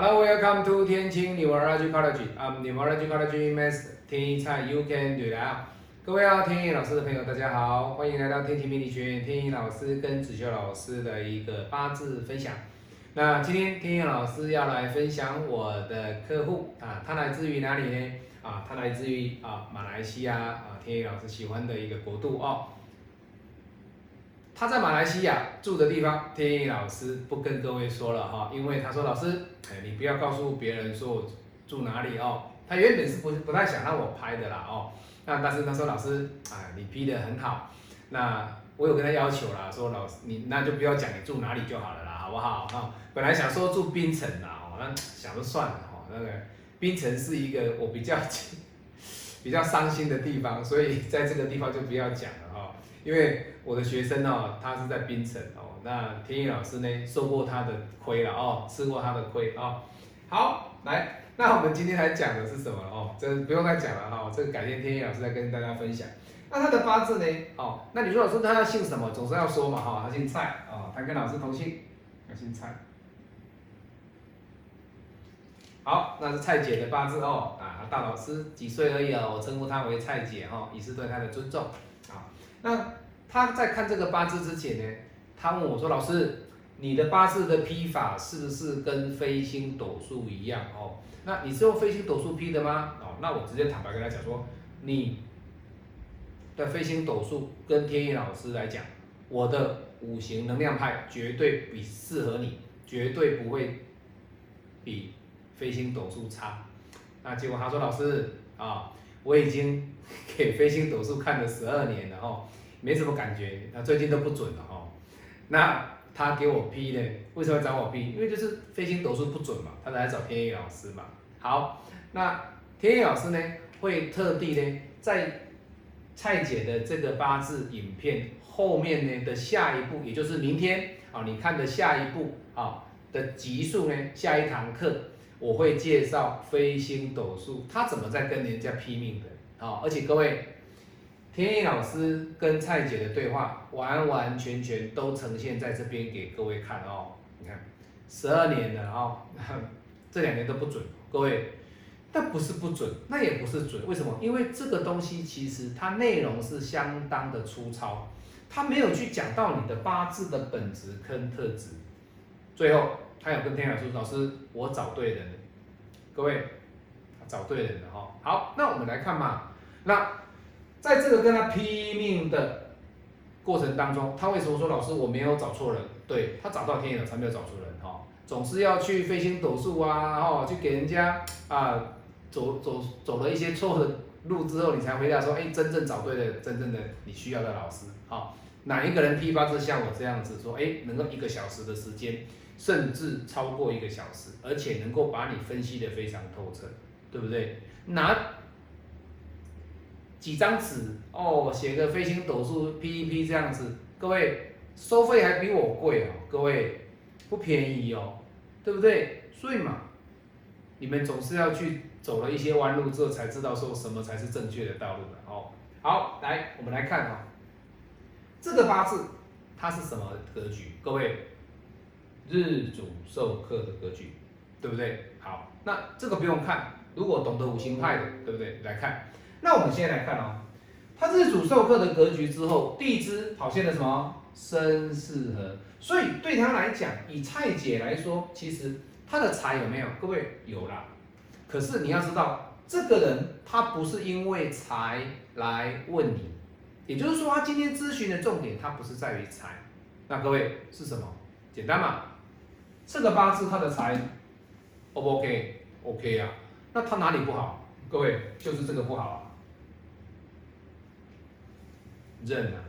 Hello, welcome to 天晴 Numerology College. I'm Numerology College Master 天一菜 You Can Do that. 各位要天一老师的朋友，大家好，欢迎来到天晴命理学院天一老师跟子修老师的一个八字分享。那今天天一老师要来分享我的客户啊，他来自于哪里呢？啊，他来自于啊马来西亚啊，天一老师喜欢的一个国度哦。他在马来西亚住的地方，天意老师不跟各位说了哈，因为他说老师，哎，你不要告诉别人说我住哪里哦。他原本是不不太想让我拍的啦哦，那但是他说老师，哎，你 P 的很好，那我有跟他要求啦，说老师你那就不要讲你住哪里就好了啦，好不好？哈，本来想说住槟城啦，哦，那想说算了哈，那个槟城是一个我比较比较伤心的地方，所以在这个地方就不要讲了。因为我的学生哦，他是在槟城哦，那天意老师呢，受过他的亏了哦，吃过他的亏哦。好，来，那我们今天来讲的是什么哦？这不用再讲了哈，这个改天天意老师再跟大家分享。那他的八字呢？哦，那你说老师他姓什么？总是要说嘛哈，他姓蔡哦，他跟老师同姓，他姓蔡。好，那是蔡姐的八字哦，啊，大老师几岁而已哦，我称呼他为蔡姐哈，以示对他的尊重。那他在看这个八字之前呢，他问我说：“老师，你的八字的批法是不是跟飞星斗数一样？哦，那你是用飞星斗数批的吗？哦，那我直接坦白跟他讲说，你的飞星斗数跟天意老师来讲，我的五行能量派绝对比适合你，绝对不会比飞星斗数差。那结果他说：老师啊。”我已经 给飞星斗数看了十二年了哦，没什么感觉，他最近都不准了哦。那他给我批呢？为什么找我批？因为就是飞星斗数不准嘛，他来找天意老师嘛。好，那天意老师呢，会特地呢，在蔡姐的这个八字影片后面呢的下一步，也就是明天啊，你看的下一步啊的集数呢，下一堂课。我会介绍飞星斗数，他怎么在跟人家拼命的啊！而且各位，天意老师跟蔡姐的对话，完完全全都呈现在这边给各位看哦。你看，十二年了哦，这两年都不准，各位，但不是不准，那也不是准，为什么？因为这个东西其实它内容是相当的粗糙，它没有去讲到你的八字的本质跟特质，最后。他有跟天海说：“老师，我找对人，各位，找对人了哈。好，那我们来看嘛。那在这个跟他拼命的过程当中，他为什么说老师我没有找错人？对他找到天眼了，才没有找错人哈。总是要去飞星斗数啊，然哦，去给人家啊走走走了一些错的路之后，你才回答说，哎，真正找对了，真正的你需要的老师。好，哪一个人批发是像我这样子说，哎，能够一个小时的时间？”甚至超过一个小时，而且能够把你分析的非常透彻，对不对？拿几张纸哦，写个飞行斗数 P E P 这样子，各位收费还比我贵哦，各位不便宜哦，对不对？所以嘛，你们总是要去走了一些弯路之后，才知道说什么才是正确的道路的哦。好，来我们来看哈，这个八字它是什么格局？各位。日主受克的格局，对不对？好，那这个不用看，如果懂得五行派的，对不对？来看，那我们现在来看哦，他日主授课的格局之后，地支跑现了什么？生四合，所以对他来讲，以蔡姐来说，其实他的财有没有？各位有啦，可是你要知道，这个人他不是因为财来问你，也就是说，他今天咨询的重点，他不是在于财，那各位是什么？简单嘛。这个八字他的财，O 不 OK？OK 啊，那他哪里不好？各位就是这个不好啊，刃啊，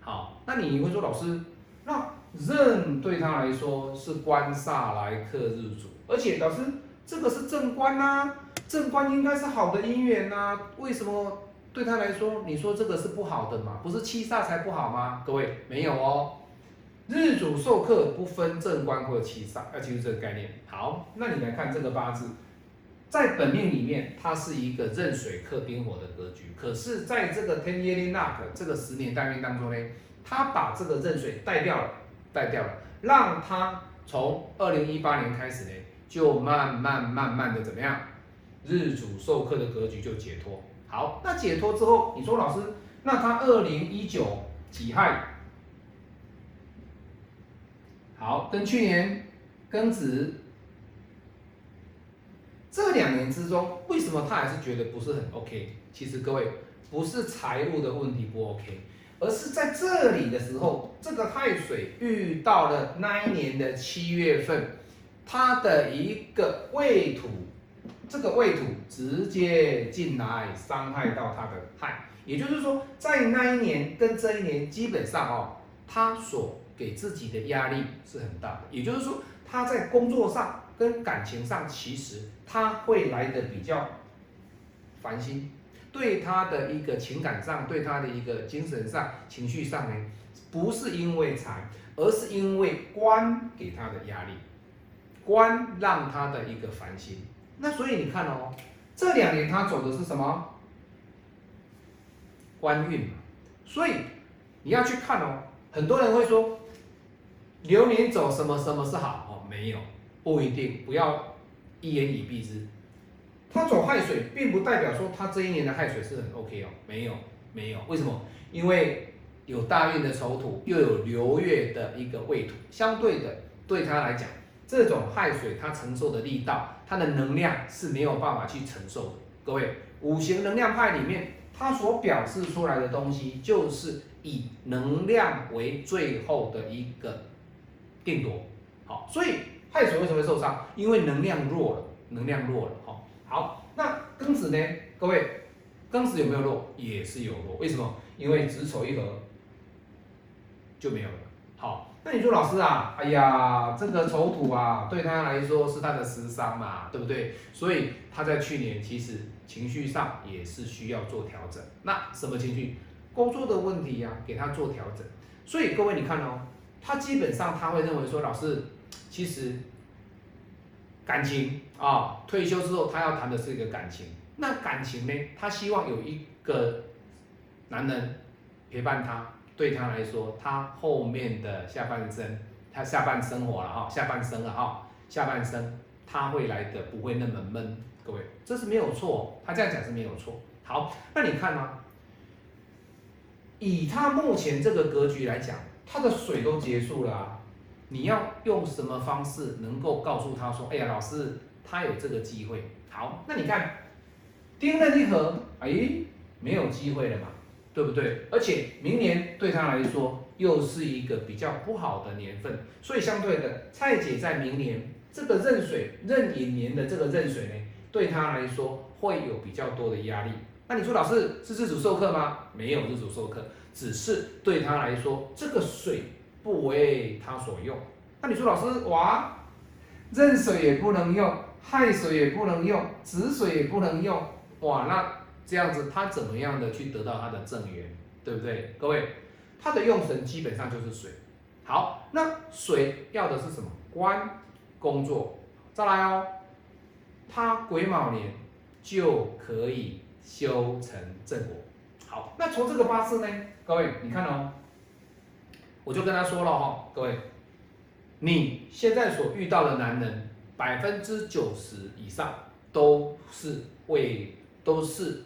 好，那你会说老师，那认对他来说是官煞来克日主，而且老师这个是正官呐，正官应该是好的姻缘呐，为什么对他来说你说这个是不好的嘛？不是七煞才不好吗？各位没有哦。日主受克不分正官或七煞，要记住这个概念。好，那你来看这个八字，在本命里面，它是一个壬水克丁火的格局。可是，在这个 Ten Year Luck 这个十年代运当中呢，它把这个壬水带掉了，带掉了，让它从二零一八年开始呢，就慢慢慢慢的怎么样？日主受克的格局就解脱。好，那解脱之后，你说老师，那他二零一九己亥，好，跟去年庚子这两年之中，为什么他还是觉得不是很 OK？其实各位不是财务的问题不 OK，而是在这里的时候，这个亥水遇到了那一年的七月份，他的一个未土。这个未土直接进来伤害到他的亥，也就是说，在那一年跟这一年基本上哦，他所给自己的压力是很大的。也就是说，他在工作上跟感情上，其实他会来的比较烦心，对他的一个情感上，对他的一个精神上、情绪上呢，不是因为财，而是因为官给他的压力，官让他的一个烦心。那所以你看哦，这两年他走的是什么官运嘛？所以你要去看哦。很多人会说流年走什么什么是好哦？没有，不一定，不要一言以蔽之。他走亥水，并不代表说他这一年的亥水是很 OK 哦。没有，没有，为什么？因为有大运的丑土，又有流月的一个未土，相对的对他来讲。这种亥水，他承受的力道，它的能量是没有办法去承受的。各位，五行能量派里面，它所表示出来的东西，就是以能量为最后的一个定夺。好，所以亥水为什么会受伤？因为能量弱了，能量弱了。好，好，那庚子呢？各位，庚子有没有弱？也是有弱。为什么？因为子丑一合就没有了。好。那你说老师啊，哎呀，这个丑土啊，对他来说是他的食伤嘛，对不对？所以他在去年其实情绪上也是需要做调整。那什么情绪？工作的问题呀，给他做调整。所以各位你看哦，他基本上他会认为说，老师其实感情啊，退休之后他要谈的是一个感情。那感情呢，他希望有一个男人陪伴他。对他来说，他后面的下半生，他下半生活了哈，下半生了哈，下半生他会来的不会那么闷，各位，这是没有错，他这样讲是没有错。好，那你看呢？以他目前这个格局来讲，他的水都结束了，你要用什么方式能够告诉他说，哎呀，老师，他有这个机会。好，那你看，丁壬一合，哎，没有机会了嘛。对不对？而且明年对他来说又是一个比较不好的年份，所以相对的，蔡姐在明年这个壬水壬寅年的这个壬水呢，对他来说会有比较多的压力。那你说老师是自主授课吗？没有自主授课，只是对他来说这个水不为他所用。那你说老师哇，壬水也不能用，亥水也不能用，子水也不能用，哇那。这样子，他怎么样的去得到他的正缘，对不对？各位，他的用神基本上就是水。好，那水要的是什么？官工作。再来哦，他癸卯年就可以修成正果。好，那从这个八字呢，各位你看哦，我就跟他说了哈，各位，你现在所遇到的男人，百分之九十以上都是为都是。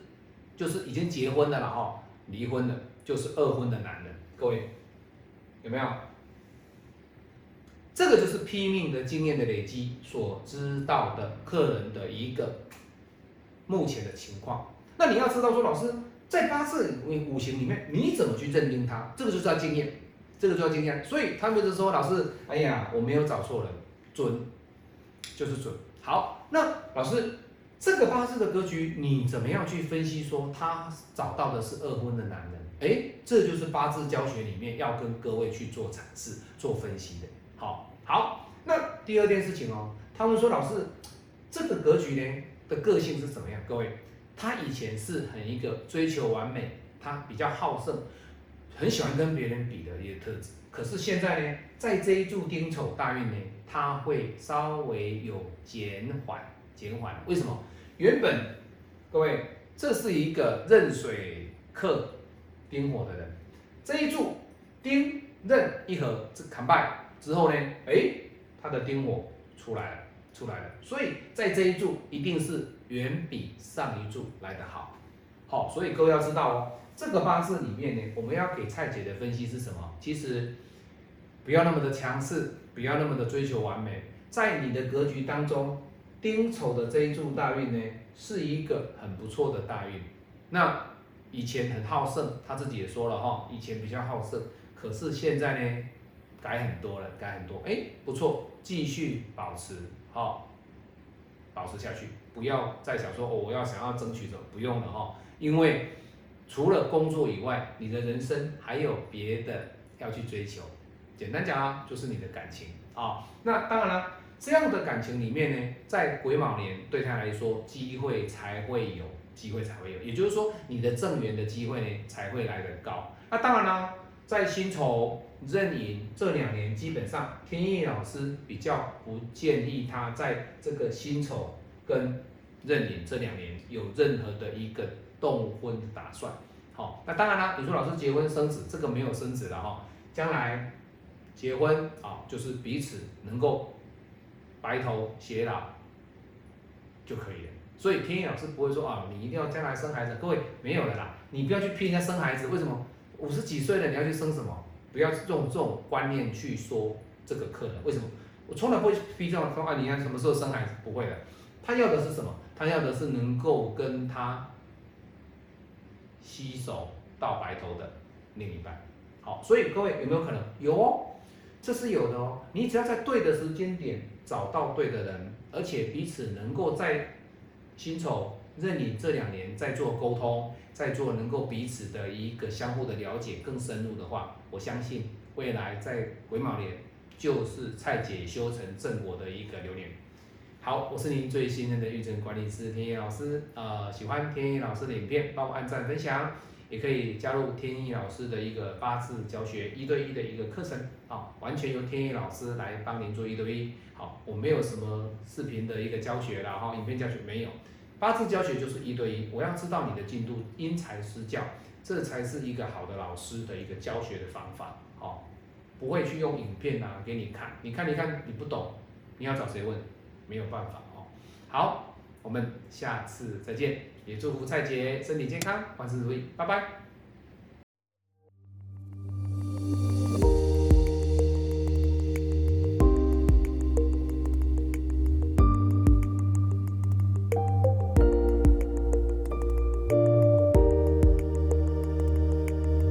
就是已经结婚的了哈，离婚的，就是二婚的男人，各位有没有？这个就是拼命的经验的累积所知道的客人的一个目前的情况。那你要知道说，老师在八字五五行里面，你怎么去认定它？这个就是要经验，这个就要经验。所以他们就说，老师，哎呀，我没有找错人，准就是准。好，那老师。这个八字的格局，你怎么样去分析？说他找到的是二婚的男人，哎，这就是八字教学里面要跟各位去做阐释、做分析的。好，好，那第二件事情哦，他们说老师，这个格局呢的个性是怎么样？各位，他以前是很一个追求完美，他比较好胜，很喜欢跟别人比的一个特质。可是现在呢，在这一柱丁丑大运呢，它会稍微有减缓。减缓，为什么？原本各位，这是一个壬水克丁火的人，这一柱丁壬一合，这砍败之后呢，哎，他的丁火出来了，出来了。所以在这一柱一定是远比上一柱来得好。好，所以各位要知道哦，这个八字里面呢，我们要给蔡姐的分析是什么？其实不要那么的强势，不要那么的追求完美，在你的格局当中，丁丑的这一柱大运呢，是一个很不错的大运。那以前很好胜，他自己也说了哈，以前比较好胜，可是现在呢，改很多了，改很多，哎，不错，继续保持好，保持下去，不要再想说哦，我要想要争取什么，不用了哈，因为除了工作以外，你的人生还有别的要去追求，简单讲啊，就是你的感情啊，那当然了，这样的感情里面呢，在癸卯年对他来说，机会才会有。机会才会有，也就是说，你的正缘的机会呢才会来得高。那当然啦，在辛丑壬寅这两年，基本上天意老师比较不建议他在这个薪酬跟壬寅这两年有任何的一个动婚的打算。好，那当然啦，你说老师结婚生子，这个没有生子了哈，将来结婚啊，就是彼此能够白头偕老就可以了。所以天意老师不会说啊，你一定要将来生孩子。各位没有的啦，你不要去逼人家生孩子。为什么五十几岁了你要去生什么？不要用这种观念去说这个客人。为什么？我从来不会逼这种说啊，你看什么时候生孩子？不会的。他要的是什么？他要的是能够跟他携手到白头的另一半。好，所以各位有没有可能？有哦，这是有的哦。你只要在对的时间点找到对的人，而且彼此能够在。辛丑任你这两年在做沟通，在做能够彼此的一个相互的了解更深入的话，我相信未来在癸卯年就是蔡姐修成正果的一个流年。好，我是您最信任的运程管理师天意老师，呃，喜欢天意老师的影片，帮我按赞分享，也可以加入天意老师的一个八字教学一对一的一个课程，啊，完全由天意老师来帮您做一对一。好，我没有什么视频的一个教学然后影片教学没有，八字教学就是一对一，我要知道你的进度，因材施教，这才是一个好的老师的一个教学的方法。好，不会去用影片啊给你看，你看你看你不懂，你要找谁问？没有办法哦。好，我们下次再见，也祝福蔡杰身体健康，万事如意，拜拜。